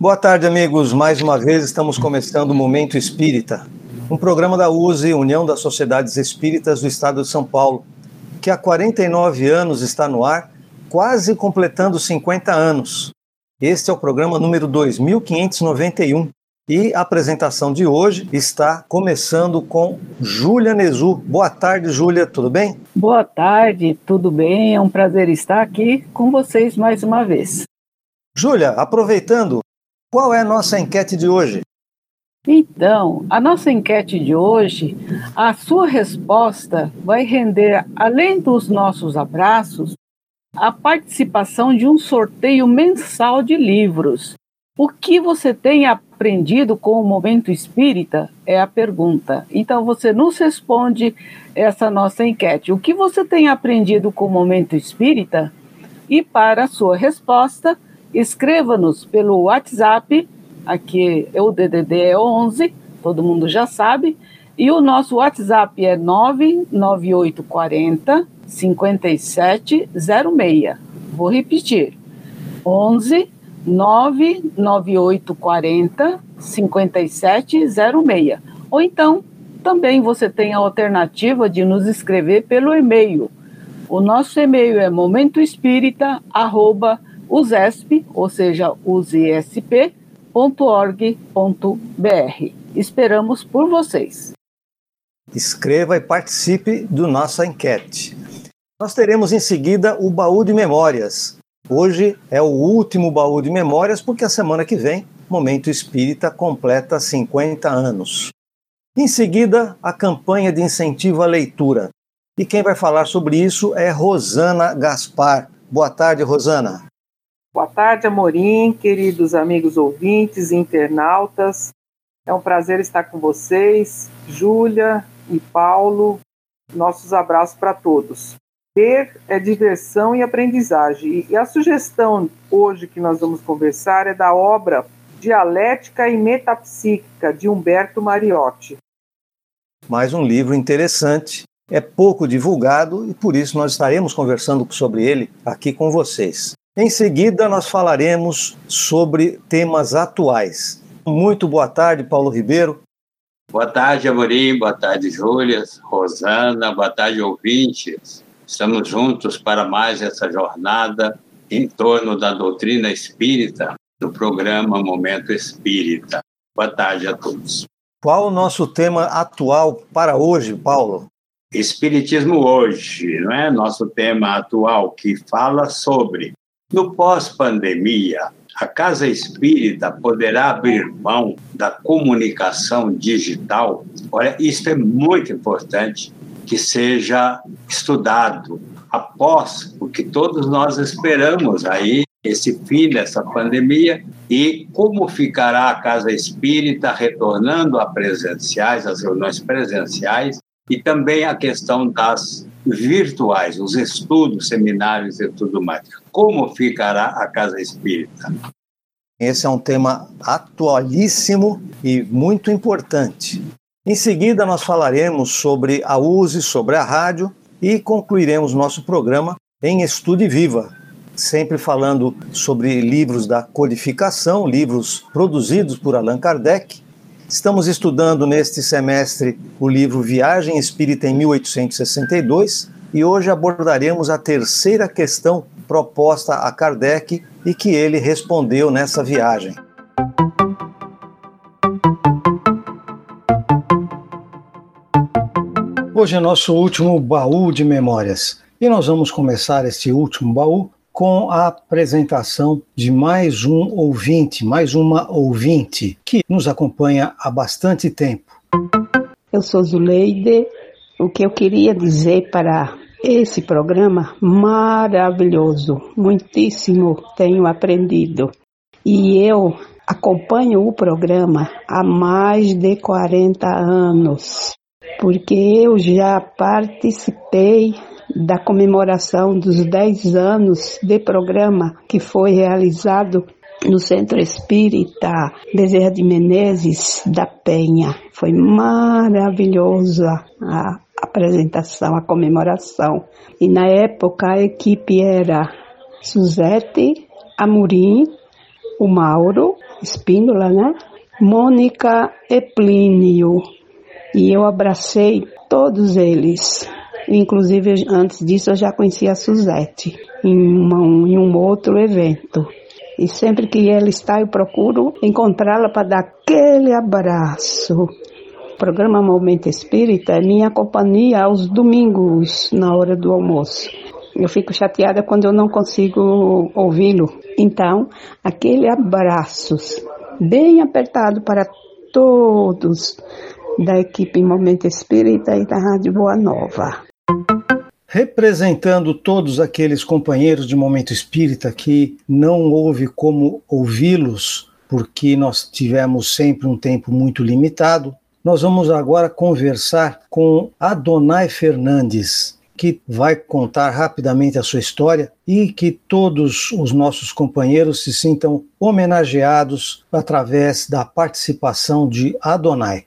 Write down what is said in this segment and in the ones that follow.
Boa tarde, amigos. Mais uma vez estamos começando o Momento Espírita, um programa da USE, União das Sociedades Espíritas do Estado de São Paulo, que há 49 anos está no ar, quase completando 50 anos. Este é o programa número 2591 e a apresentação de hoje está começando com Júlia Nezu. Boa tarde, Júlia, tudo bem? Boa tarde, tudo bem? É um prazer estar aqui com vocês mais uma vez. Júlia, aproveitando, qual é a nossa enquete de hoje? Então, a nossa enquete de hoje, a sua resposta vai render, além dos nossos abraços, a participação de um sorteio mensal de livros. O que você tem aprendido com o momento espírita? É a pergunta. Então você nos responde essa nossa enquete. O que você tem aprendido com o momento espírita? E para a sua resposta, escreva-nos pelo WhatsApp, aqui é o DDD é 11, todo mundo já sabe, e o nosso WhatsApp é 99840 5706. Vou repetir. 11 99840 5706. Ou então, também você tem a alternativa de nos escrever pelo e-mail. O nosso e-mail é momentoespírita@usesp, ou seja, usesp.org.br. Esperamos por vocês. Escreva e participe do nossa enquete. Nós teremos em seguida o baú de memórias. Hoje é o último baú de memórias, porque a semana que vem, Momento Espírita completa 50 anos. Em seguida, a campanha de incentivo à leitura. E quem vai falar sobre isso é Rosana Gaspar. Boa tarde, Rosana. Boa tarde, Amorim, queridos amigos ouvintes e internautas. É um prazer estar com vocês, Júlia e Paulo. Nossos abraços para todos. Ler é diversão e aprendizagem. E a sugestão hoje que nós vamos conversar é da obra Dialética e Metapsíquica, de Humberto Mariotti. Mais um livro interessante, é pouco divulgado e por isso nós estaremos conversando sobre ele aqui com vocês. Em seguida, nós falaremos sobre temas atuais. Muito boa tarde, Paulo Ribeiro. Boa tarde, Amorim. Boa tarde, Júlia, Rosana. Boa tarde, ouvintes. Estamos juntos para mais essa jornada em torno da doutrina espírita do programa Momento Espírita. Boa tarde a todos. Qual o nosso tema atual para hoje, Paulo? Espiritismo hoje, não é? Nosso tema atual que fala sobre no pós-pandemia, a Casa Espírita poderá abrir mão da comunicação digital? Olha, isso é muito importante que seja estudado após, porque todos nós esperamos aí esse fim dessa pandemia e como ficará a Casa Espírita retornando a presenciais, as reuniões presenciais e também a questão das virtuais, os estudos, seminários e tudo mais. Como ficará a Casa Espírita? Esse é um tema atualíssimo e muito importante. Em seguida, nós falaremos sobre a USE, sobre a rádio e concluiremos nosso programa em Estude Viva, sempre falando sobre livros da codificação, livros produzidos por Allan Kardec. Estamos estudando neste semestre o livro Viagem Espírita em 1862 e hoje abordaremos a terceira questão proposta a Kardec e que ele respondeu nessa viagem. Hoje é nosso último baú de memórias e nós vamos começar este último baú com a apresentação de mais um ouvinte, mais uma ouvinte que nos acompanha há bastante tempo. Eu sou Zuleide. O que eu queria dizer para esse programa maravilhoso, muitíssimo tenho aprendido. E eu acompanho o programa há mais de 40 anos porque eu já participei da comemoração dos 10 anos de programa que foi realizado no Centro Espírita Bezerra de Menezes da Penha. Foi maravilhosa a apresentação, a comemoração. E na época a equipe era Suzete, Amorim, o Mauro, Espíndola, né? Mônica e Plínio. E eu abracei todos eles. Inclusive, antes disso, eu já conhecia a Suzette em, uma, em um outro evento. E sempre que ela está, eu procuro encontrá-la para dar aquele abraço. O programa Momento Espírita é minha companhia aos domingos, na hora do almoço. Eu fico chateada quando eu não consigo ouvi-lo. Então, aquele abraço bem apertado para todos da equipe Momento Espírita e da Rádio Boa Nova. Representando todos aqueles companheiros de Momento Espírita que não houve como ouvi-los, porque nós tivemos sempre um tempo muito limitado, nós vamos agora conversar com Adonai Fernandes, que vai contar rapidamente a sua história e que todos os nossos companheiros se sintam homenageados através da participação de Adonai.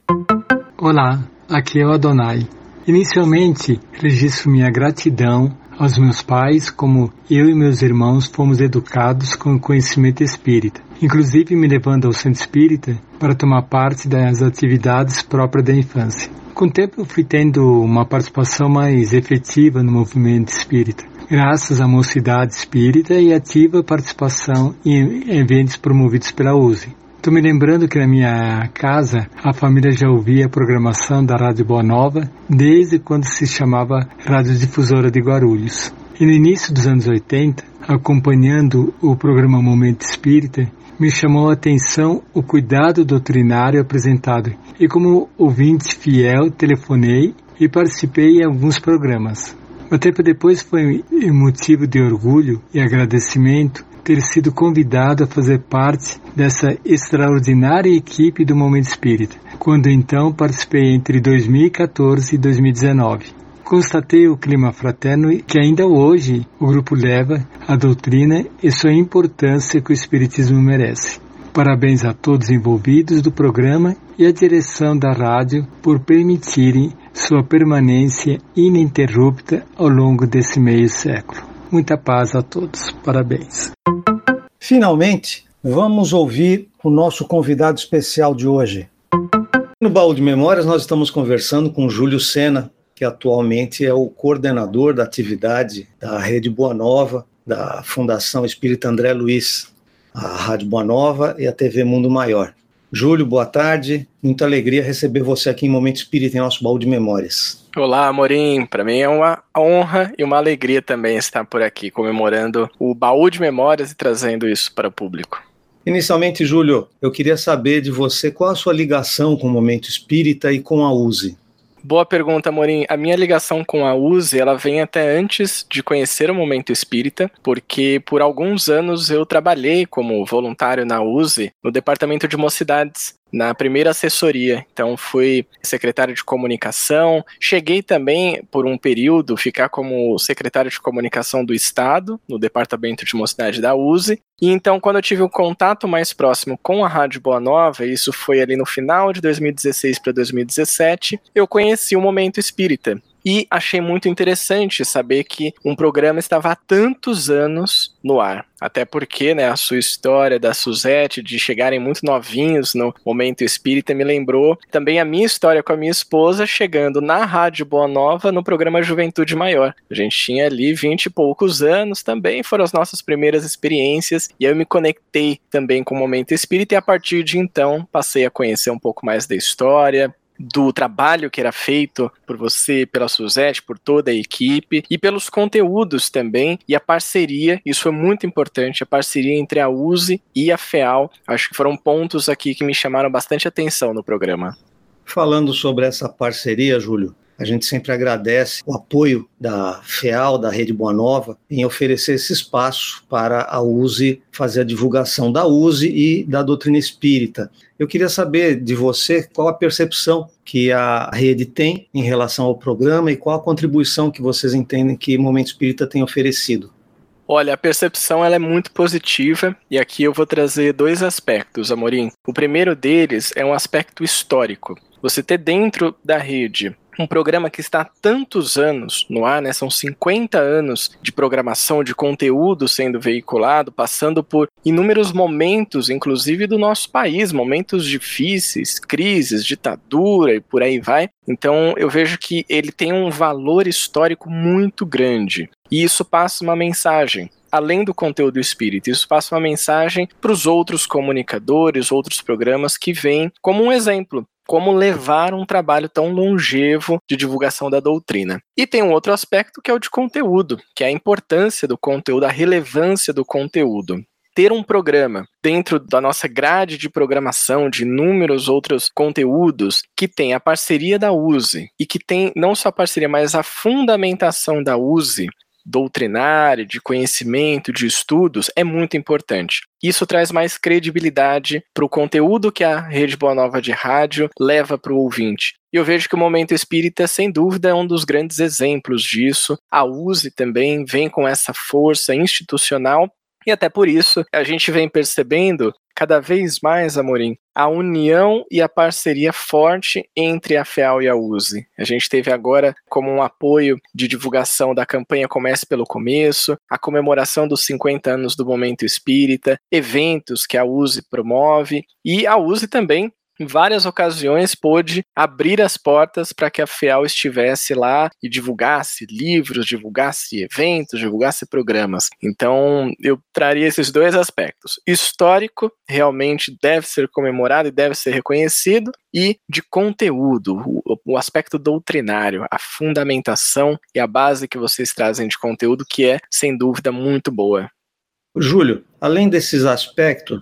Olá, aqui é o Adonai. Inicialmente, registro minha gratidão aos meus pais, como eu e meus irmãos fomos educados com o conhecimento espírita, inclusive me levando ao centro espírita para tomar parte das atividades próprias da infância. Com o tempo eu fui tendo uma participação mais efetiva no movimento espírita, graças à mocidade espírita e ativa participação em eventos promovidos pela USE. Estou me lembrando que na minha casa a família já ouvia a programação da Rádio Boa Nova desde quando se chamava Rádio Difusora de Guarulhos. E no início dos anos 80, acompanhando o programa Momento Espírita, me chamou a atenção o cuidado doutrinário apresentado e como ouvinte fiel telefonei e participei em alguns programas. Um tempo depois foi motivo de orgulho e agradecimento ter sido convidado a fazer parte dessa extraordinária equipe do Momento Espírita, quando então participei entre 2014 e 2019. Constatei o clima fraterno que ainda hoje o grupo leva a doutrina e sua importância que o Espiritismo merece. Parabéns a todos envolvidos do programa e à direção da rádio por permitirem sua permanência ininterrupta ao longo desse meio século. Muita paz a todos. Parabéns. Finalmente, vamos ouvir o nosso convidado especial de hoje. No Baú de Memórias, nós estamos conversando com Júlio Sena, que atualmente é o coordenador da atividade da Rede Boa Nova, da Fundação Espírita André Luiz a Rádio Boa Nova e a TV Mundo Maior. Júlio, boa tarde. Muita alegria receber você aqui em Momento Espírita, em nosso baú de memórias. Olá, Amorim. Para mim é uma honra e uma alegria também estar por aqui comemorando o baú de memórias e trazendo isso para o público. Inicialmente, Júlio, eu queria saber de você qual a sua ligação com o Momento Espírita e com a USE. Boa pergunta, Morim. A minha ligação com a USE, ela vem até antes de conhecer o Momento Espírita, porque por alguns anos eu trabalhei como voluntário na USE, no Departamento de Mocidades, na primeira assessoria. Então fui secretário de comunicação, cheguei também por um período ficar como secretário de comunicação do estado no departamento de mocidade da USE. E então quando eu tive um contato mais próximo com a Rádio Boa Nova, isso foi ali no final de 2016 para 2017, eu conheci o Momento Espírita. E achei muito interessante saber que um programa estava há tantos anos no ar. Até porque, né, a sua história da Suzette de chegarem muito novinhos no momento espírita me lembrou também a minha história com a minha esposa chegando na Rádio Boa Nova no programa Juventude Maior. A gente tinha ali vinte e poucos anos também, foram as nossas primeiras experiências e eu me conectei também com o momento espírita e a partir de então passei a conhecer um pouco mais da história, do trabalho que era feito por você, pela Suzette, por toda a equipe e pelos conteúdos também e a parceria, isso foi muito importante, a parceria entre a USE e a FEAL, acho que foram pontos aqui que me chamaram bastante atenção no programa. Falando sobre essa parceria, Júlio, a gente sempre agradece o apoio da FEAL, da Rede Boa Nova, em oferecer esse espaço para a USE fazer a divulgação da USE e da doutrina espírita. Eu queria saber de você qual a percepção que a rede tem em relação ao programa e qual a contribuição que vocês entendem que o Momento Espírita tem oferecido. Olha, a percepção ela é muito positiva e aqui eu vou trazer dois aspectos, Amorim. O primeiro deles é um aspecto histórico. você ter dentro da rede um programa que está há tantos anos no ar, né? São 50 anos de programação, de conteúdo sendo veiculado, passando por inúmeros momentos, inclusive do nosso país, momentos difíceis, crises, ditadura e por aí vai. Então eu vejo que ele tem um valor histórico muito grande. E isso passa uma mensagem além do conteúdo espírita. Isso passa uma mensagem para os outros comunicadores, outros programas que vêm como um exemplo como levar um trabalho tão longevo de divulgação da doutrina. E tem um outro aspecto que é o de conteúdo, que é a importância do conteúdo, a relevância do conteúdo ter um programa dentro da nossa grade de programação de inúmeros outros conteúdos que tem a parceria da USE e que tem não só a parceria, mas a fundamentação da USE doutrinária, de conhecimento, de estudos, é muito importante. Isso traz mais credibilidade para o conteúdo que a Rede Boa Nova de Rádio leva para o ouvinte. E eu vejo que o Momento Espírita, sem dúvida, é um dos grandes exemplos disso. A USE também vem com essa força institucional e até por isso a gente vem percebendo cada vez mais, Amorim, a união e a parceria forte entre a FEAL e a USE. A gente teve agora como um apoio de divulgação da campanha Comece pelo Começo, a comemoração dos 50 anos do Momento Espírita, eventos que a USE promove e a USE também em várias ocasiões pôde abrir as portas para que a FEAL estivesse lá e divulgasse livros, divulgasse eventos, divulgasse programas. Então, eu traria esses dois aspectos. Histórico, realmente deve ser comemorado e deve ser reconhecido, e de conteúdo, o, o aspecto doutrinário, a fundamentação e a base que vocês trazem de conteúdo, que é, sem dúvida, muito boa. Júlio, além desses aspectos,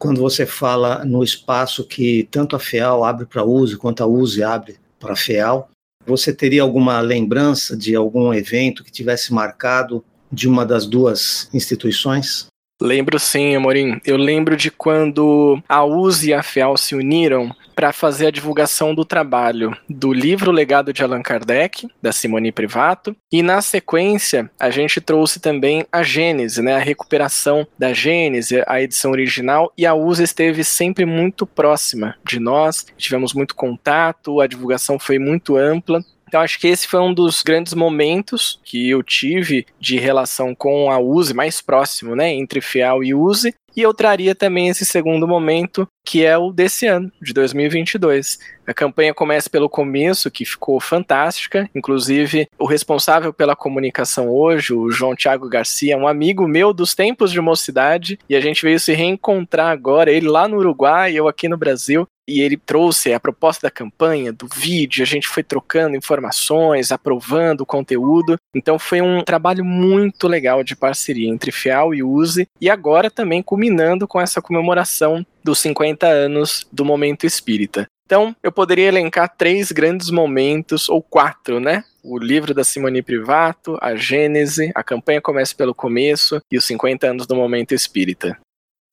quando você fala no espaço que tanto a FEAL abre para a USE quanto a USE abre para a FEAL, você teria alguma lembrança de algum evento que tivesse marcado de uma das duas instituições? Lembro sim, Amorim. Eu lembro de quando a USE e a FEAL se uniram para fazer a divulgação do trabalho do livro Legado de Allan Kardec, da Simone Privato, e na sequência a gente trouxe também a Gênese, né, a recuperação da Gênese, a edição original, e a USA esteve sempre muito próxima de nós, tivemos muito contato, a divulgação foi muito ampla, então acho que esse foi um dos grandes momentos que eu tive de relação com a USE, mais próximo, né, entre FEAL e USE, e eu traria também esse segundo momento, que é o desse ano, de 2022. A campanha começa pelo começo, que ficou fantástica. Inclusive, o responsável pela comunicação hoje, o João Tiago Garcia, um amigo meu dos tempos de mocidade, e a gente veio se reencontrar agora, ele lá no Uruguai eu aqui no Brasil e ele trouxe a proposta da campanha, do vídeo, a gente foi trocando informações, aprovando o conteúdo. Então foi um trabalho muito legal de parceria entre FEAL e USE, e agora também culminando com essa comemoração dos 50 anos do Momento Espírita. Então, eu poderia elencar três grandes momentos, ou quatro, né? O livro da Simone Privato, a Gênese, a campanha começa pelo começo e os 50 anos do Momento Espírita.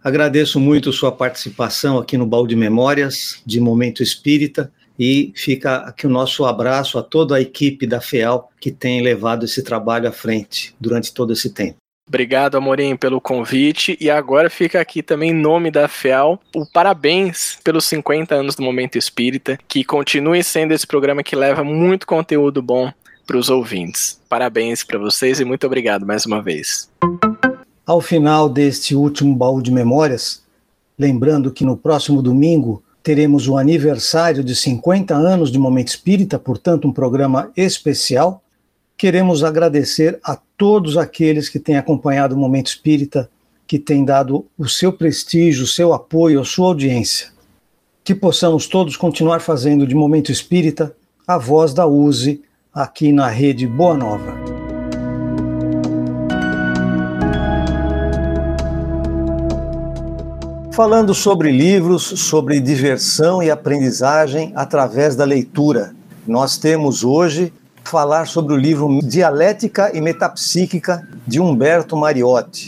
Agradeço muito sua participação aqui no Balde Memórias de Momento Espírita e fica aqui o nosso abraço a toda a equipe da FEAL que tem levado esse trabalho à frente durante todo esse tempo. Obrigado, Amorim, pelo convite. E agora fica aqui também, em nome da FEAL, o parabéns pelos 50 anos do Momento Espírita, que continue sendo esse programa que leva muito conteúdo bom para os ouvintes. Parabéns para vocês e muito obrigado mais uma vez. Ao final deste último baú de memórias, lembrando que no próximo domingo teremos o aniversário de 50 anos de Momento Espírita, portanto, um programa especial. Queremos agradecer a todos aqueles que têm acompanhado o Momento Espírita, que têm dado o seu prestígio, o seu apoio, a sua audiência. Que possamos todos continuar fazendo de Momento Espírita a voz da USE aqui na rede Boa Nova. Falando sobre livros, sobre diversão e aprendizagem através da leitura. Nós temos hoje falar sobre o livro Dialética e Metapsíquica de Humberto Mariotti.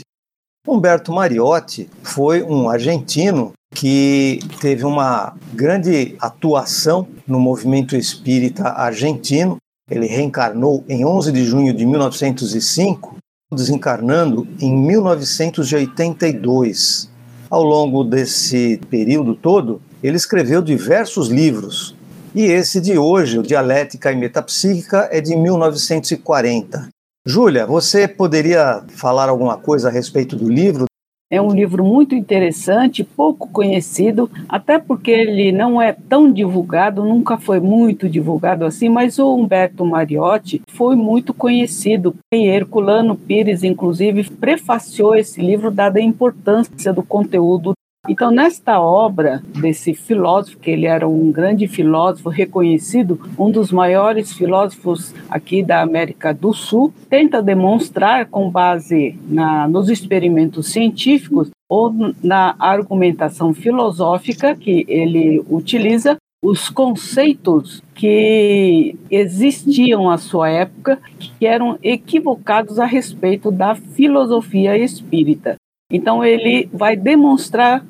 Humberto Mariotti foi um argentino que teve uma grande atuação no movimento espírita argentino. Ele reencarnou em 11 de junho de 1905, desencarnando em 1982. Ao longo desse período todo, ele escreveu diversos livros E esse de hoje, o Dialética e Metapsíquica, é de 1940. Júlia, você poderia falar alguma coisa a respeito do livro? É um livro muito interessante, pouco conhecido, até porque ele não é tão divulgado, nunca foi muito divulgado assim, mas o Humberto Mariotti foi muito conhecido. E Herculano Pires, inclusive, prefaciou esse livro, dada a importância do conteúdo então, nesta obra desse filósofo, que ele era um grande filósofo reconhecido, um dos maiores filósofos aqui da América do Sul, tenta demonstrar, com base na, nos experimentos científicos ou na argumentação filosófica que ele utiliza, os conceitos que existiam à sua época, que eram equivocados a respeito da filosofia espírita. Então ele vai demonstrar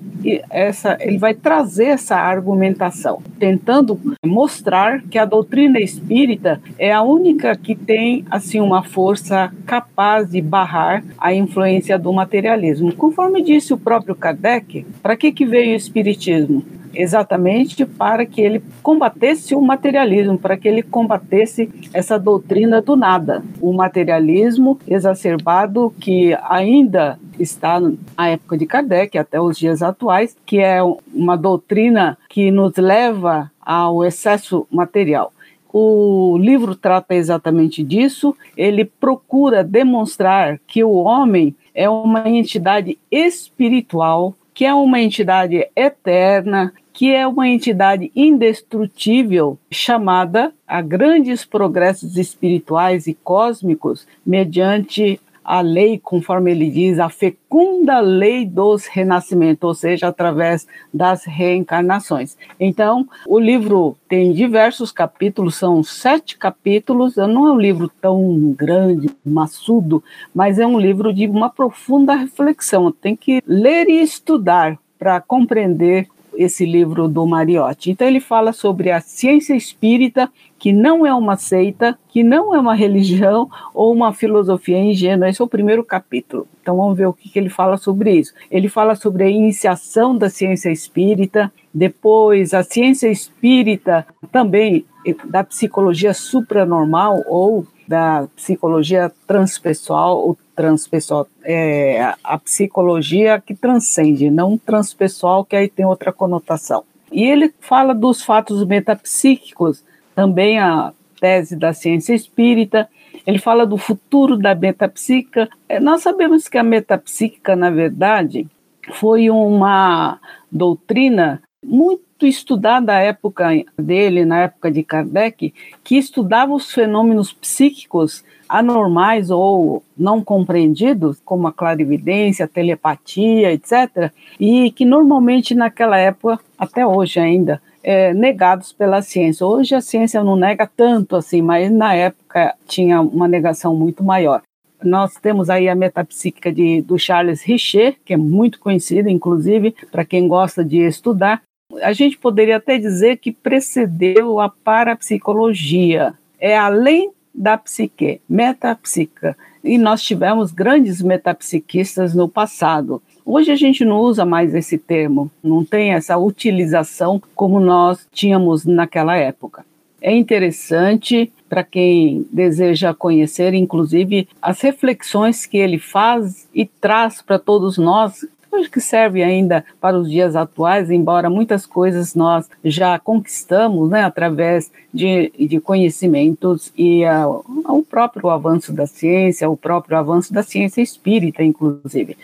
essa, ele vai trazer essa argumentação, tentando mostrar que a doutrina espírita é a única que tem assim uma força capaz de barrar a influência do materialismo. Conforme disse o próprio Kardec, para que que veio o espiritismo? Exatamente para que ele combatesse o materialismo, para que ele combatesse essa doutrina do nada, o materialismo exacerbado que ainda está na época de Kardec até os dias atuais, que é uma doutrina que nos leva ao excesso material. O livro trata exatamente disso. Ele procura demonstrar que o homem é uma entidade espiritual que é uma entidade eterna, que é uma entidade indestrutível, chamada a grandes progressos espirituais e cósmicos mediante a lei, conforme ele diz, a fecunda lei dos renascimentos, ou seja, através das reencarnações. Então, o livro tem diversos capítulos, são sete capítulos, não é um livro tão grande, maçudo, mas é um livro de uma profunda reflexão. Tem que ler e estudar para compreender esse livro do Mariotti. Então ele fala sobre a ciência espírita, que não é uma seita, que não é uma religião ou uma filosofia ingênua. Esse é o primeiro capítulo. Então vamos ver o que, que ele fala sobre isso. Ele fala sobre a iniciação da ciência espírita, depois a ciência espírita também da psicologia supranormal ou da psicologia transpessoal ou transpessoal, é a psicologia que transcende, não transpessoal, que aí tem outra conotação. E ele fala dos fatos metapsíquicos, também a tese da ciência espírita, ele fala do futuro da metapsíquica. É, nós sabemos que a metapsíquica, na verdade, foi uma doutrina muito estudada à época dele, na época de Kardec, que estudava os fenômenos psíquicos anormais ou não compreendidos, como a clarividência, a telepatia, etc., e que normalmente naquela época, até hoje ainda, é, negados pela ciência. Hoje a ciência não nega tanto assim, mas na época tinha uma negação muito maior. Nós temos aí a metapsíquica de, do Charles Richer, que é muito conhecida, inclusive, para quem gosta de estudar. A gente poderia até dizer que precedeu a parapsicologia. É além da psique, metapsíquica. E nós tivemos grandes metapsiquistas no passado. Hoje a gente não usa mais esse termo, não tem essa utilização como nós tínhamos naquela época. É interessante para quem deseja conhecer, inclusive, as reflexões que ele faz e traz para todos nós acho que serve ainda para os dias atuais, embora muitas coisas nós já conquistamos né, através de, de conhecimentos e uh, o próprio avanço da ciência, o próprio avanço da ciência espírita, inclusive.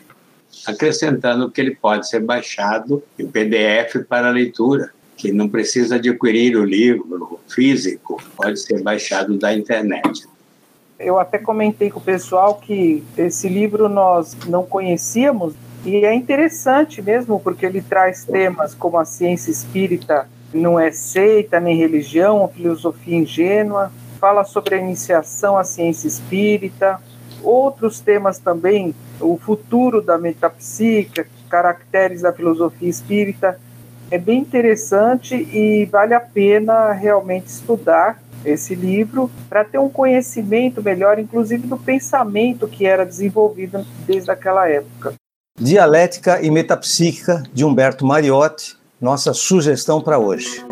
Acrescentando que ele pode ser baixado em PDF para leitura, que não precisa adquirir o livro físico, pode ser baixado da internet. Eu até comentei com o pessoal que esse livro nós não conhecíamos e é interessante mesmo, porque ele traz temas como a ciência espírita não é seita nem religião, filosofia ingênua, fala sobre a iniciação à ciência espírita, outros temas também, o futuro da metapsíquica, caracteres da filosofia espírita. É bem interessante e vale a pena realmente estudar esse livro para ter um conhecimento melhor, inclusive do pensamento que era desenvolvido desde aquela época. Dialética e Metapsíquica, de Humberto Mariotti, nossa sugestão para hoje.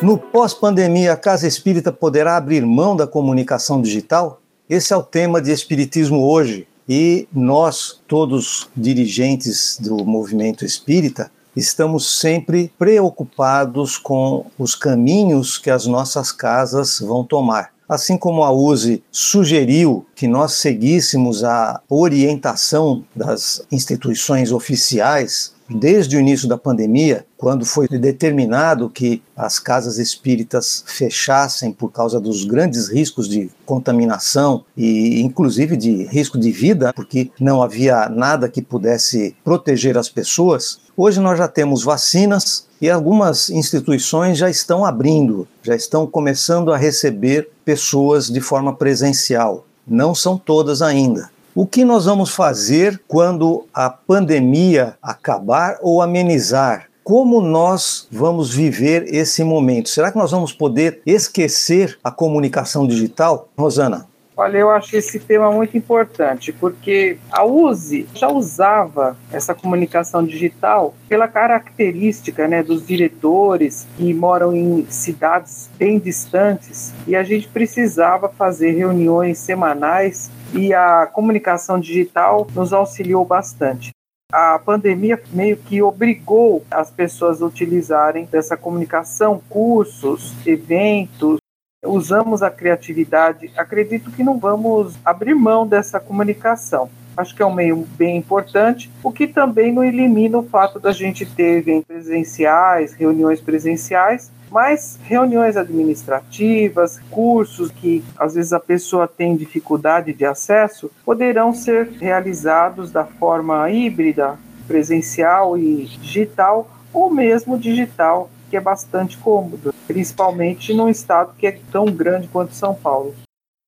No pós-pandemia, a Casa Espírita poderá abrir mão da comunicação digital? Esse é o tema de Espiritismo hoje. E nós, todos dirigentes do movimento espírita, estamos sempre preocupados com os caminhos que as nossas casas vão tomar. Assim como a USE sugeriu que nós seguíssemos a orientação das instituições oficiais desde o início da pandemia, quando foi determinado que as casas espíritas fechassem por causa dos grandes riscos de contaminação e inclusive de risco de vida, porque não havia nada que pudesse proteger as pessoas, hoje nós já temos vacinas e algumas instituições já estão abrindo, já estão começando a receber pessoas de forma presencial. Não são todas ainda. O que nós vamos fazer quando a pandemia acabar ou amenizar? Como nós vamos viver esse momento? Será que nós vamos poder esquecer a comunicação digital? Rosana. Olha, eu acho esse tema muito importante, porque a USE já usava essa comunicação digital pela característica né, dos diretores que moram em cidades bem distantes e a gente precisava fazer reuniões semanais e a comunicação digital nos auxiliou bastante. A pandemia meio que obrigou as pessoas a utilizarem dessa comunicação, cursos, eventos, usamos a criatividade. Acredito que não vamos abrir mão dessa comunicação. Acho que é um meio bem importante, o que também não elimina o fato da gente ter presenciais, reuniões presenciais, mas reuniões administrativas, cursos que às vezes a pessoa tem dificuldade de acesso, poderão ser realizados da forma híbrida, presencial e digital, ou mesmo digital, que é bastante cômodo, principalmente num estado que é tão grande quanto São Paulo.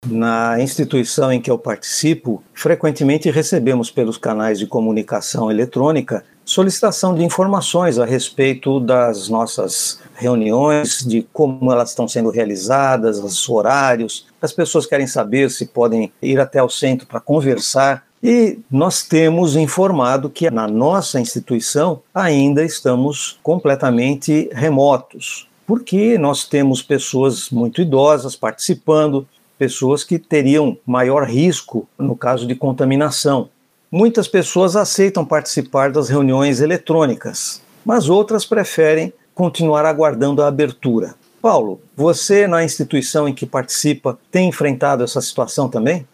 Na instituição em que eu participo, frequentemente recebemos pelos canais de comunicação eletrônica solicitação de informações a respeito das nossas reuniões, de como elas estão sendo realizadas, os horários. As pessoas querem saber se podem ir até o centro para conversar. E nós temos informado que na nossa instituição ainda estamos completamente remotos, porque nós temos pessoas muito idosas participando, pessoas que teriam maior risco no caso de contaminação. Muitas pessoas aceitam participar das reuniões eletrônicas, mas outras preferem continuar aguardando a abertura. Paulo, você na instituição em que participa tem enfrentado essa situação também?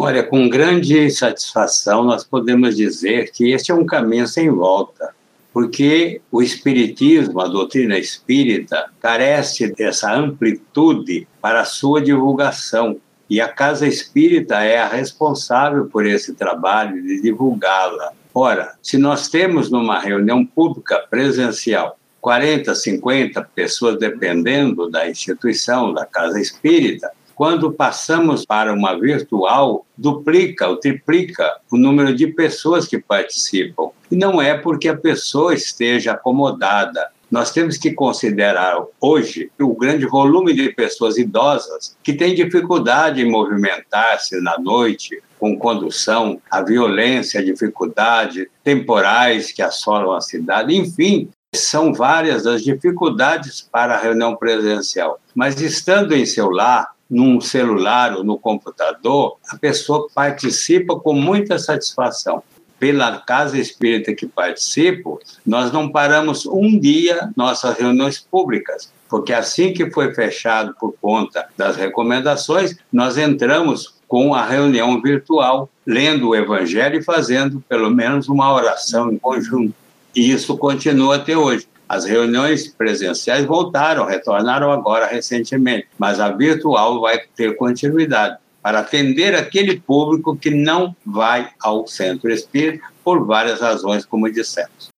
Olha, com grande satisfação nós podemos dizer que este é um caminho sem volta, porque o espiritismo, a doutrina espírita, carece dessa amplitude para a sua divulgação. E a Casa Espírita é a responsável por esse trabalho de divulgá-la. Ora, se nós temos numa reunião pública presencial 40, 50 pessoas, dependendo da instituição, da Casa Espírita, quando passamos para uma virtual, duplica ou triplica o número de pessoas que participam. E não é porque a pessoa esteja acomodada, nós temos que considerar hoje o grande volume de pessoas idosas que têm dificuldade em movimentar-se na noite, com condução, a violência, a dificuldade temporais que assolam a cidade, enfim, são várias as dificuldades para a reunião presencial. Mas estando em seu lar, num celular ou no computador, a pessoa participa com muita satisfação pela casa espírita que participo, nós não paramos um dia nossas reuniões públicas, porque assim que foi fechado por conta das recomendações, nós entramos com a reunião virtual, lendo o Evangelho e fazendo pelo menos uma oração em conjunto. E isso continua até hoje. As reuniões presenciais voltaram, retornaram agora recentemente, mas a virtual vai ter continuidade para atender aquele público que não vai ao centro espírita por várias razões, como dissemos.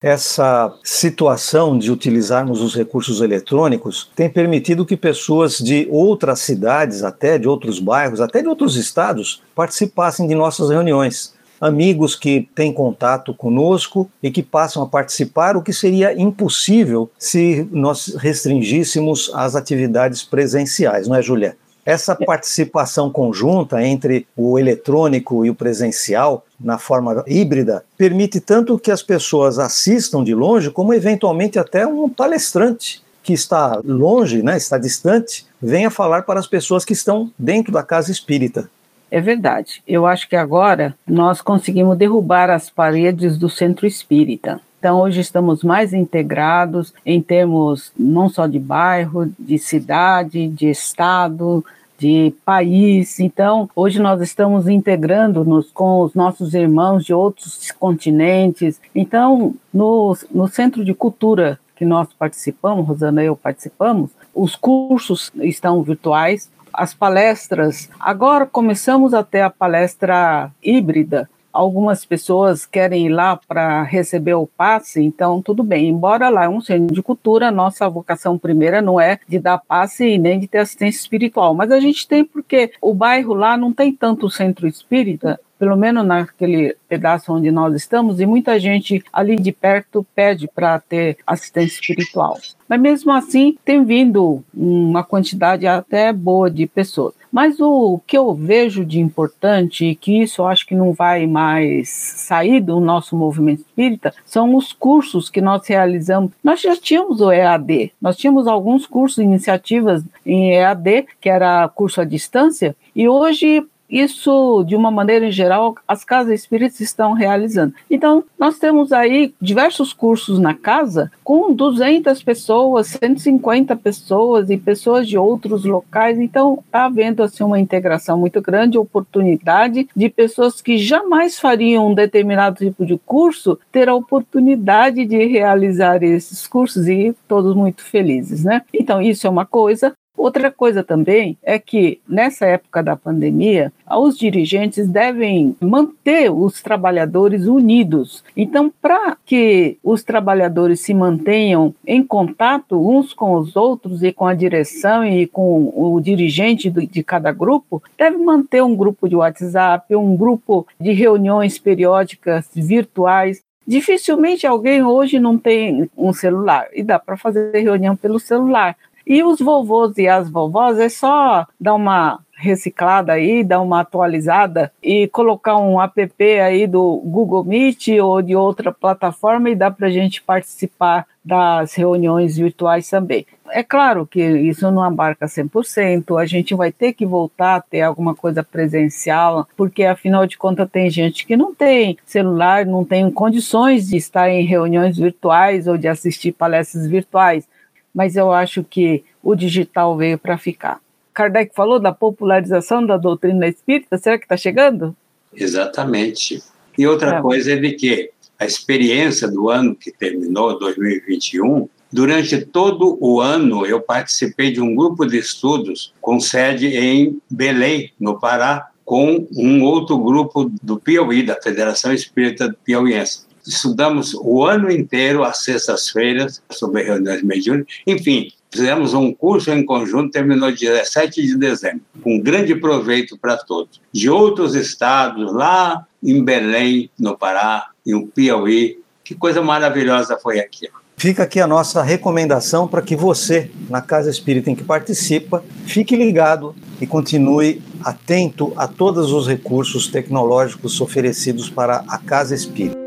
Essa situação de utilizarmos os recursos eletrônicos tem permitido que pessoas de outras cidades, até de outros bairros, até de outros estados, participassem de nossas reuniões. Amigos que têm contato conosco e que passam a participar, o que seria impossível se nós restringíssemos as atividades presenciais, não é, Julia? Essa participação conjunta entre o eletrônico e o presencial, na forma híbrida, permite tanto que as pessoas assistam de longe, como eventualmente até um palestrante que está longe, né, está distante, venha falar para as pessoas que estão dentro da casa espírita. É verdade. Eu acho que agora nós conseguimos derrubar as paredes do centro espírita. Então, hoje estamos mais integrados em termos não só de bairro, de cidade, de estado, de país. Então, hoje nós estamos integrando-nos com os nossos irmãos de outros continentes. Então, no, no Centro de Cultura que nós participamos, Rosana e eu participamos, os cursos estão virtuais, as palestras. Agora começamos até a palestra híbrida, algumas pessoas querem ir lá para receber o passe, então tudo bem. Embora lá é um centro de cultura, nossa vocação primeira não é de dar passe e nem de ter assistência espiritual, mas a gente tem porque o bairro lá não tem tanto centro espírita, pelo menos naquele pedaço onde nós estamos, e muita gente ali de perto pede para ter assistência espiritual. Mas mesmo assim, tem vindo uma quantidade até boa de pessoas. Mas o que eu vejo de importante, e que isso eu acho que não vai mais sair do nosso movimento espírita, são os cursos que nós realizamos. Nós já tínhamos o EAD, nós tínhamos alguns cursos, iniciativas em EAD, que era curso à distância, e hoje isso, de uma maneira em geral, as casas espíritas estão realizando. Então, nós temos aí diversos cursos na casa com 200 pessoas, 150 pessoas e pessoas de outros locais. Então, está havendo assim, uma integração muito grande, oportunidade de pessoas que jamais fariam um determinado tipo de curso ter a oportunidade de realizar esses cursos e todos muito felizes, né? Então, isso é uma coisa. Outra coisa também é que, nessa época da pandemia, os dirigentes devem manter os trabalhadores unidos. Então, para que os trabalhadores se mantenham em contato uns com os outros e com a direção e com o dirigente de cada grupo, deve manter um grupo de WhatsApp, um grupo de reuniões periódicas virtuais, Dificilmente alguém hoje não tem um celular e dá para fazer reunião pelo celular. E os vovôs e as vovós é só dar uma reciclada aí, dar uma atualizada e colocar um app aí do Google Meet ou de outra plataforma e dá para a gente participar das reuniões virtuais também. É claro que isso não abarca 100%, a gente vai ter que voltar a ter alguma coisa presencial, porque afinal de contas tem gente que não tem celular, não tem condições de estar em reuniões virtuais ou de assistir palestras virtuais mas eu acho que o digital veio para ficar. Kardec falou da popularização da doutrina espírita, será que está chegando? Exatamente. E outra é. coisa é de que a experiência do ano que terminou, 2021, durante todo o ano eu participei de um grupo de estudos com sede em Belém, no Pará, com um outro grupo do Piauí, da Federação Espírita Piauiense estudamos o ano inteiro, às sextas-feiras, sobre reuniões mediúnicas. Enfim, fizemos um curso em conjunto, terminou dia 17 de dezembro, com grande proveito para todos. De outros estados, lá em Belém, no Pará, e o Piauí, que coisa maravilhosa foi aquilo. Fica aqui a nossa recomendação para que você, na Casa Espírita em que participa, fique ligado e continue atento a todos os recursos tecnológicos oferecidos para a Casa Espírita.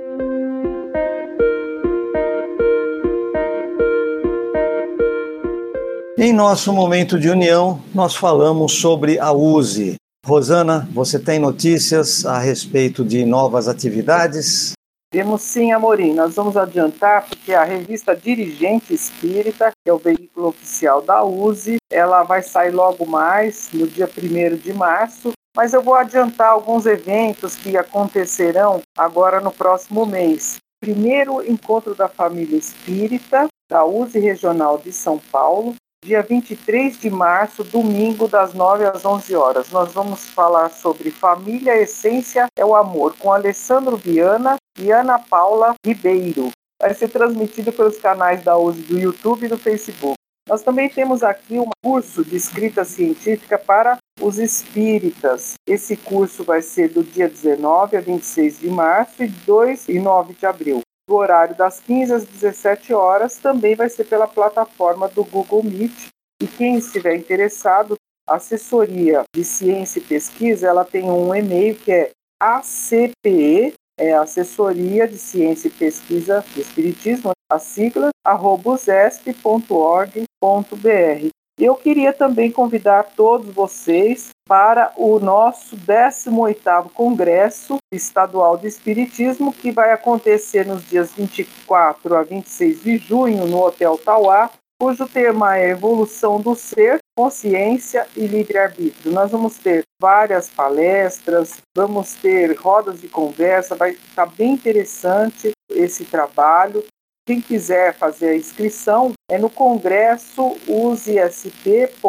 Em nosso momento de união, nós falamos sobre a USE. Rosana, você tem notícias a respeito de novas atividades? Temos sim, Amorim. Nós vamos adiantar porque a revista Dirigente Espírita, que é o veículo oficial da USE, ela vai sair logo mais, no dia 1 de março. Mas eu vou adiantar alguns eventos que acontecerão agora no próximo mês. Primeiro encontro da família espírita da USE Regional de São Paulo, dia 23 de março, domingo, das 9 às 11 horas. Nós vamos falar sobre Família Essência é o Amor, com Alessandro Viana e Ana Paula Ribeiro. Vai ser transmitido pelos canais da USE do YouTube e do Facebook. Nós também temos aqui um curso de escrita científica para os espíritas. Esse curso vai ser do dia 19 a 26 de março e 2 e 9 de abril do horário das 15 às 17 horas, também vai ser pela plataforma do Google Meet. E quem estiver interessado, a assessoria de ciência e pesquisa, ela tem um e-mail que é acpe é assessoria de ciência e pesquisa de espiritismo, a sigla arrobosesp.org.br. Eu queria também convidar todos vocês para o nosso 18º Congresso Estadual de Espiritismo, que vai acontecer nos dias 24 a 26 de junho no Hotel Tauá, cujo tema é Evolução do Ser, Consciência e Livre-Arbítrio. Nós vamos ter várias palestras, vamos ter rodas de conversa, vai estar bem interessante esse trabalho. Quem quiser fazer a inscrição é no congresso usesp.org.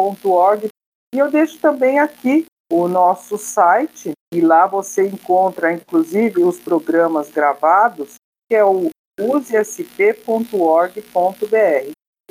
E eu deixo também aqui o nosso site, e lá você encontra inclusive os programas gravados, que é o usesp.org.br.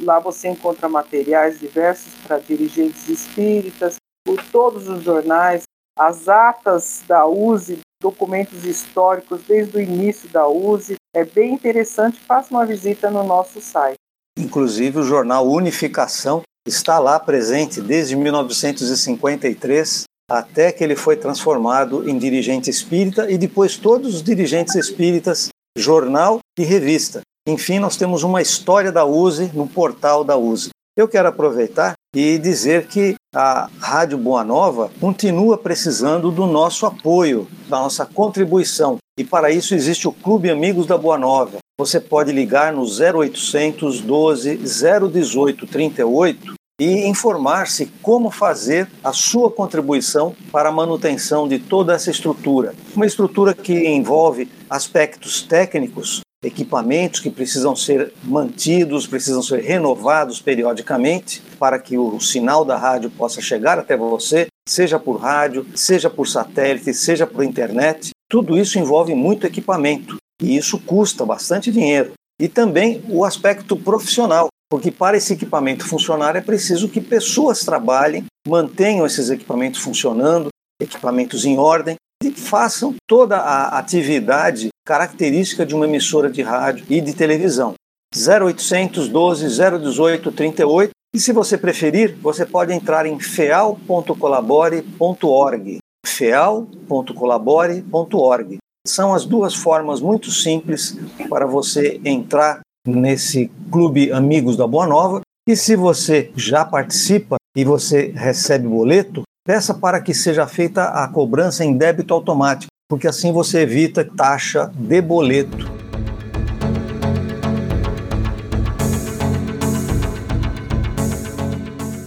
Lá você encontra materiais diversos para dirigentes espíritas, por todos os jornais, as atas da USE, documentos históricos desde o início da USE. É bem interessante, faça uma visita no nosso site. Inclusive o jornal Unificação está lá presente desde 1953 até que ele foi transformado em dirigente espírita e depois todos os dirigentes espíritas, jornal e revista. Enfim, nós temos uma história da USE no portal da USE. Eu quero aproveitar e dizer que a Rádio Boa Nova continua precisando do nosso apoio, da nossa contribuição. E para isso existe o Clube Amigos da Boa Nova. Você pode ligar no 0800 12 018 38 e informar-se como fazer a sua contribuição para a manutenção de toda essa estrutura. Uma estrutura que envolve aspectos técnicos, equipamentos que precisam ser mantidos, precisam ser renovados periodicamente para que o sinal da rádio possa chegar até você, seja por rádio, seja por satélite, seja por internet. Tudo isso envolve muito equipamento e isso custa bastante dinheiro. E também o aspecto profissional, porque para esse equipamento funcionar é preciso que pessoas trabalhem, mantenham esses equipamentos funcionando, equipamentos em ordem, e façam toda a atividade característica de uma emissora de rádio e de televisão. 0800 12 018 38 e se você preferir, você pode entrar em feal.colabore.org. feal.colabore.org. São as duas formas muito simples para você entrar nesse clube Amigos da Boa Nova. E se você já participa e você recebe boleto, peça para que seja feita a cobrança em débito automático, porque assim você evita taxa de boleto.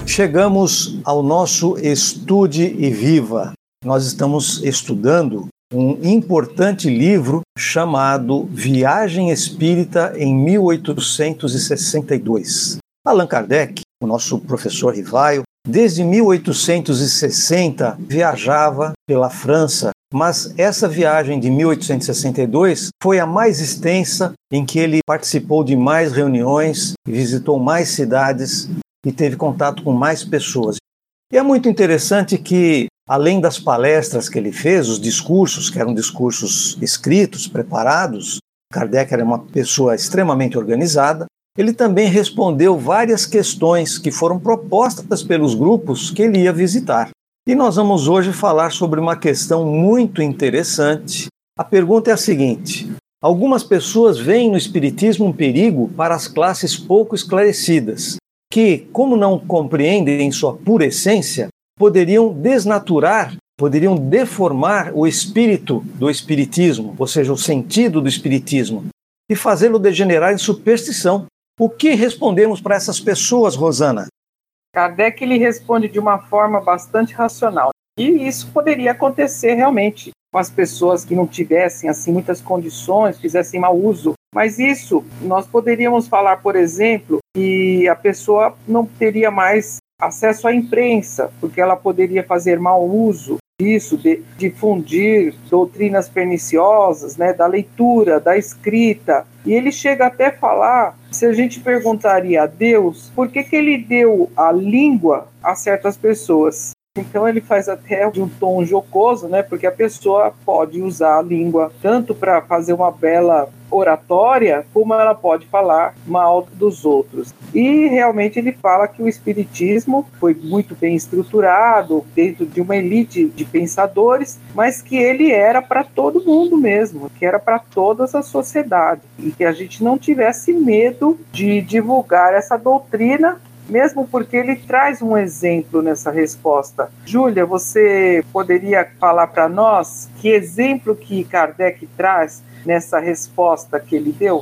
Chegamos ao nosso Estude e Viva. Nós estamos estudando um importante livro chamado Viagem Espírita em 1862. Allan Kardec, o nosso professor Rivaio, desde 1860 viajava pela França, mas essa viagem de 1862 foi a mais extensa em que ele participou de mais reuniões, visitou mais cidades e teve contato com mais pessoas. E é muito interessante que Além das palestras que ele fez, os discursos, que eram discursos escritos, preparados, Kardec era uma pessoa extremamente organizada, ele também respondeu várias questões que foram propostas pelos grupos que ele ia visitar. E nós vamos hoje falar sobre uma questão muito interessante. A pergunta é a seguinte: algumas pessoas veem no Espiritismo um perigo para as classes pouco esclarecidas, que, como não compreendem em sua pura essência, poderiam desnaturar, poderiam deformar o espírito do espiritismo, ou seja, o sentido do espiritismo, e fazê-lo degenerar em superstição. O que respondemos para essas pessoas, Rosana? Kardec ele responde de uma forma bastante racional. E isso poderia acontecer realmente com as pessoas que não tivessem assim muitas condições, fizessem mau uso. Mas isso nós poderíamos falar, por exemplo, que a pessoa não teria mais acesso à imprensa, porque ela poderia fazer mau uso disso, de difundir doutrinas perniciosas, né, da leitura, da escrita. E ele chega até a falar, se a gente perguntaria a Deus, por que, que ele deu a língua a certas pessoas? Então ele faz até de um tom jocoso, né? Porque a pessoa pode usar a língua tanto para fazer uma bela oratória, como ela pode falar mal dos outros. E realmente ele fala que o espiritismo foi muito bem estruturado dentro de uma elite de pensadores, mas que ele era para todo mundo mesmo, que era para todas as sociedades e que a gente não tivesse medo de divulgar essa doutrina mesmo porque ele traz um exemplo nessa resposta. Júlia, você poderia falar para nós que exemplo que Kardec traz nessa resposta que ele deu?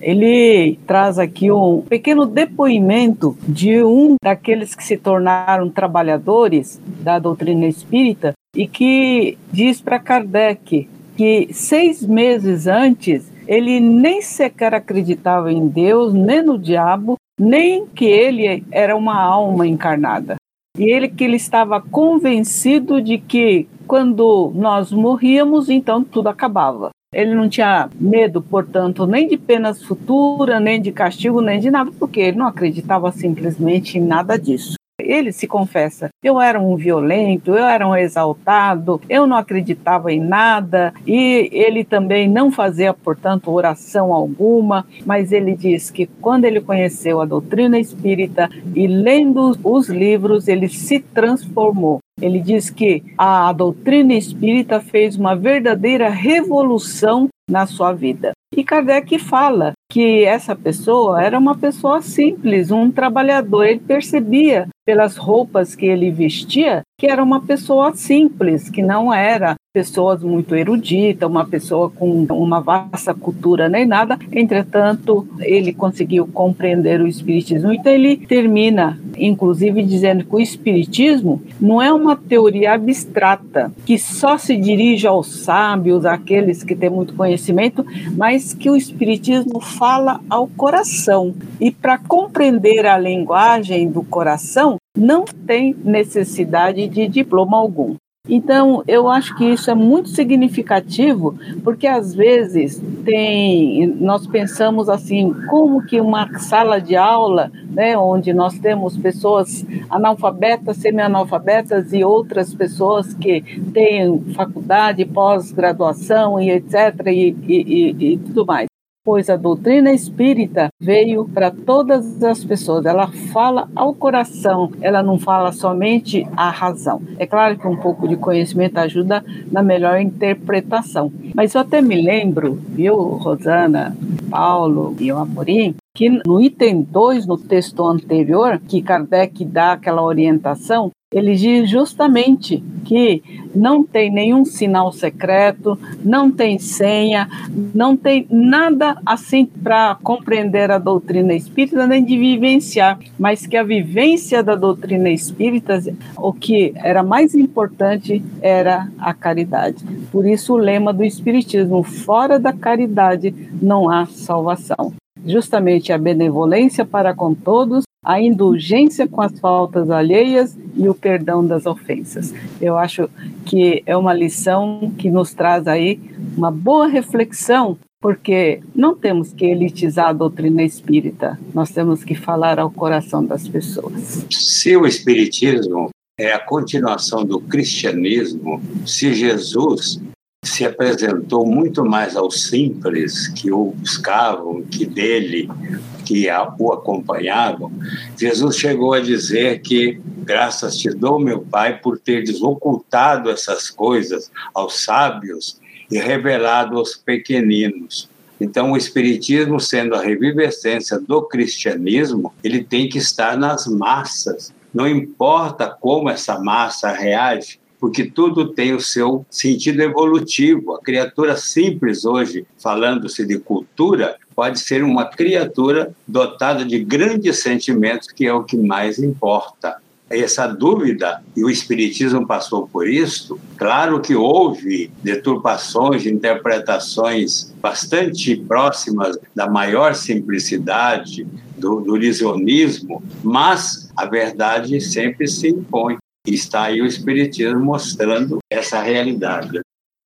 Ele traz aqui um pequeno depoimento de um daqueles que se tornaram trabalhadores da doutrina espírita e que diz para Kardec que seis meses antes ele nem sequer acreditava em Deus, nem no diabo, nem que ele era uma alma encarnada. E ele que ele estava convencido de que quando nós morríamos, então tudo acabava. Ele não tinha medo, portanto, nem de penas futuras, nem de castigo, nem de nada, porque ele não acreditava simplesmente em nada disso. Ele se confessa: eu era um violento, eu era um exaltado, eu não acreditava em nada, e ele também não fazia, portanto, oração alguma, mas ele diz que quando ele conheceu a doutrina espírita e lendo os livros, ele se transformou. Ele diz que a doutrina espírita fez uma verdadeira revolução na sua vida. E Kardec fala que essa pessoa era uma pessoa simples, um trabalhador. Ele percebia pelas roupas que ele vestia que era uma pessoa simples, que não era pessoa muito erudita, uma pessoa com uma vasta cultura nem nada. Entretanto, ele conseguiu compreender o espiritismo. Então ele termina, inclusive, dizendo que o espiritismo não é uma teoria abstrata que só se dirige aos sábios, àqueles que têm muito conhecimento, mas que o espiritismo fala ao coração. E para compreender a linguagem do coração, não tem necessidade de diploma algum. Então, eu acho que isso é muito significativo, porque às vezes tem, nós pensamos assim, como que uma sala de aula, né, onde nós temos pessoas analfabetas, semi-analfabetas e outras pessoas que têm faculdade, pós-graduação e etc. E, e, e tudo mais pois a doutrina espírita veio para todas as pessoas. Ela fala ao coração, ela não fala somente à razão. É claro que um pouco de conhecimento ajuda na melhor interpretação. Mas eu até me lembro, viu, Rosana, Paulo e o Amorim, que no item 2, no texto anterior, que Kardec dá aquela orientação, ele diz justamente que não tem nenhum sinal secreto, não tem senha, não tem nada assim para compreender a doutrina espírita nem de vivenciar, mas que a vivência da doutrina espírita, o que era mais importante era a caridade. Por isso o lema do espiritismo, fora da caridade não há salvação justamente a benevolência para com todos, a indulgência com as faltas alheias e o perdão das ofensas. Eu acho que é uma lição que nos traz aí uma boa reflexão, porque não temos que elitizar a doutrina espírita, nós temos que falar ao coração das pessoas. Se o espiritismo é a continuação do cristianismo, se Jesus se apresentou muito mais aos simples que o buscavam, que dele, que o acompanhavam, Jesus chegou a dizer que graças te dou, meu Pai, por ter desocultado essas coisas aos sábios e revelado aos pequeninos. Então, o Espiritismo, sendo a revivescência do cristianismo, ele tem que estar nas massas. Não importa como essa massa reage, porque tudo tem o seu sentido evolutivo. A criatura simples hoje, falando-se de cultura, pode ser uma criatura dotada de grandes sentimentos, que é o que mais importa. Essa dúvida, e o Espiritismo passou por isso, claro que houve deturpações de interpretações bastante próximas da maior simplicidade, do, do lisionismo, mas a verdade sempre se impõe. Está aí o Espiritismo mostrando essa realidade.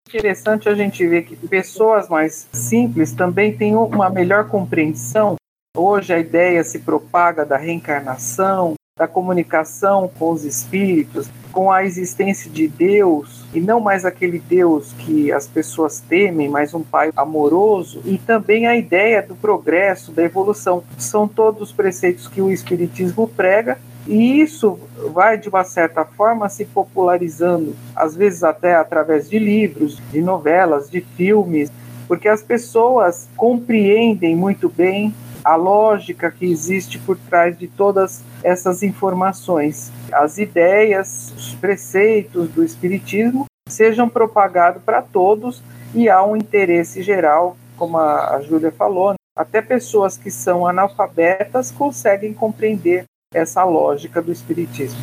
Interessante a gente ver que pessoas mais simples também têm uma melhor compreensão. Hoje a ideia se propaga da reencarnação, da comunicação com os espíritos, com a existência de Deus, e não mais aquele Deus que as pessoas temem, mas um Pai amoroso, e também a ideia do progresso, da evolução. São todos preceitos que o Espiritismo prega, e isso vai, de uma certa forma, se popularizando, às vezes até através de livros, de novelas, de filmes, porque as pessoas compreendem muito bem a lógica que existe por trás de todas essas informações. As ideias, os preceitos do Espiritismo sejam propagados para todos e há um interesse geral, como a, Júlia falou, até pessoas que são analfabetas conseguem compreender essa lógica do Espiritismo.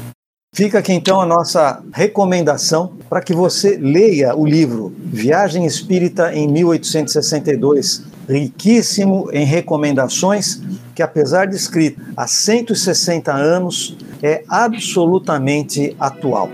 Fica aqui então a nossa recomendação para que você leia o livro Viagem Espírita em 1862, riquíssimo em recomendações, que apesar de escrito há 160 anos, é absolutamente atual.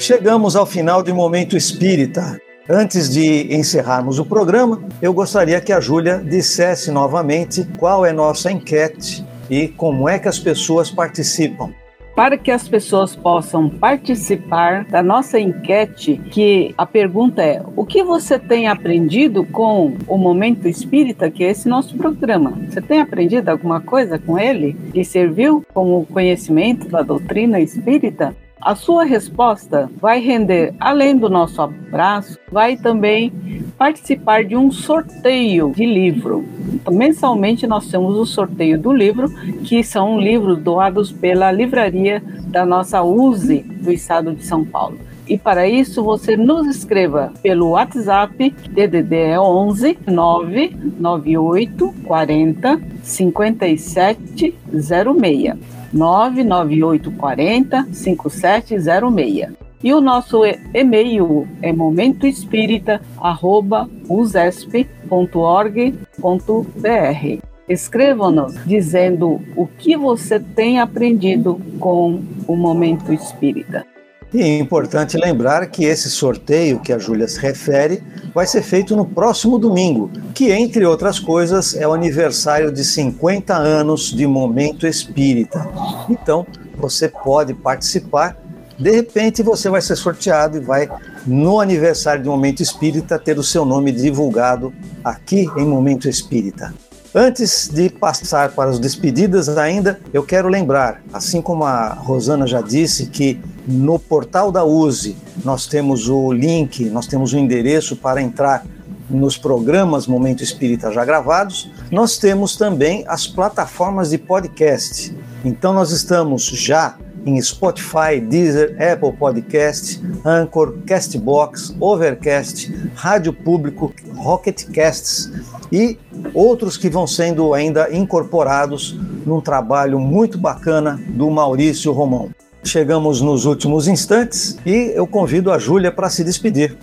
Chegamos ao final de Momento Espírita. Antes de encerrarmos o programa, eu gostaria que a Júlia dissesse novamente qual é nossa enquete e como é que as pessoas participam. Para que as pessoas possam participar da nossa enquete, que a pergunta é: o que você tem aprendido com o Momento Espírita, que é esse nosso programa? Você tem aprendido alguma coisa com ele? E serviu como conhecimento da doutrina espírita? A sua resposta vai render, além do nosso abraço, vai também participar de um sorteio de livro. Então, mensalmente nós temos o sorteio do livro, que são livros doados pela livraria da nossa USE do estado de São Paulo. E para isso você nos escreva pelo WhatsApp DDD 11 998 40 5706. 99840 5706. E o nosso e-mail é momentoespírita.usesp.org.br. Escreva-nos dizendo o que você tem aprendido com o Momento Espírita. E é importante lembrar que esse sorteio que a Júlia se refere vai ser feito no próximo domingo, que, entre outras coisas, é o aniversário de 50 anos de Momento Espírita. Então, você pode participar. De repente, você vai ser sorteado e vai, no aniversário de Momento Espírita, ter o seu nome divulgado aqui em Momento Espírita. Antes de passar para as despedidas ainda, eu quero lembrar, assim como a Rosana já disse, que no portal da USE nós temos o link, nós temos o endereço para entrar nos programas Momento Espírita já gravados, nós temos também as plataformas de podcast. Então nós estamos já em Spotify, Deezer, Apple Podcast, Anchor, Castbox, Overcast, Rádio Público, Rocket Casts e outros que vão sendo ainda incorporados num trabalho muito bacana do Maurício Romão. Chegamos nos últimos instantes e eu convido a Júlia para se despedir.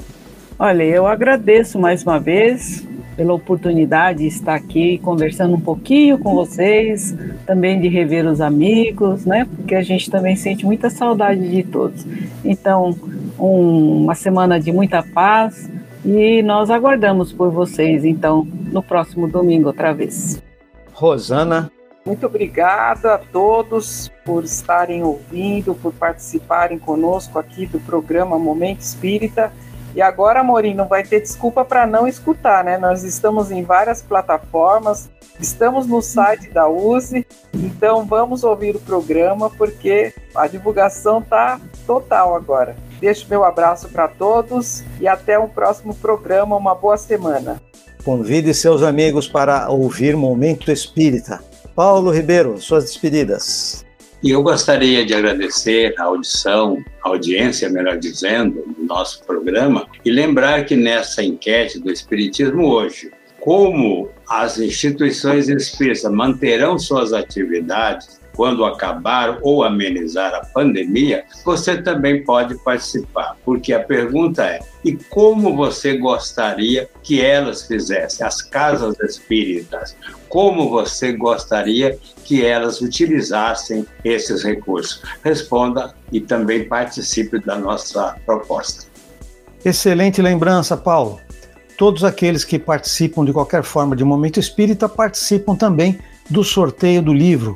Olha, eu agradeço mais uma vez pela oportunidade de estar aqui conversando um pouquinho com vocês, também de rever os amigos, né? Porque a gente também sente muita saudade de todos. Então, um, uma semana de muita paz e nós aguardamos por vocês, então, no próximo domingo outra vez. Rosana. Muito obrigada a todos por estarem ouvindo, por participarem conosco aqui do programa Momento Espírita. E agora, Amorim, não vai ter desculpa para não escutar, né? Nós estamos em várias plataformas, estamos no site da USE, então vamos ouvir o programa porque a divulgação tá total agora. Deixo meu abraço para todos e até o um próximo programa. Uma boa semana. Convide seus amigos para ouvir Momento Espírita. Paulo Ribeiro, suas despedidas. E eu gostaria de agradecer a audição, a audiência, melhor dizendo, do nosso programa e lembrar que nessa enquete do Espiritismo hoje, como as instituições espíritas manterão suas atividades quando acabar ou amenizar a pandemia, você também pode participar, porque a pergunta é: e como você gostaria que elas fizessem, as casas espíritas? Como você gostaria que elas utilizassem esses recursos? Responda e também participe da nossa proposta. Excelente lembrança, Paulo. todos aqueles que participam de qualquer forma de Momento Espírita participam também do sorteio do livro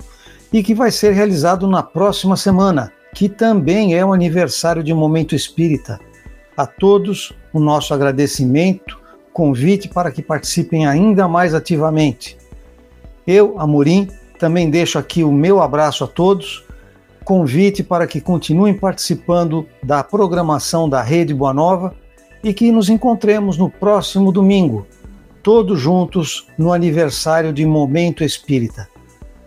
e que vai ser realizado na próxima semana, que também é o aniversário de Momento Espírita. A todos o nosso agradecimento, convite para que participem ainda mais ativamente. Eu, Amorim, também deixo aqui o meu abraço a todos, convite para que continuem participando da programação da Rede Boa Nova e que nos encontremos no próximo domingo, todos juntos no aniversário de Momento Espírita.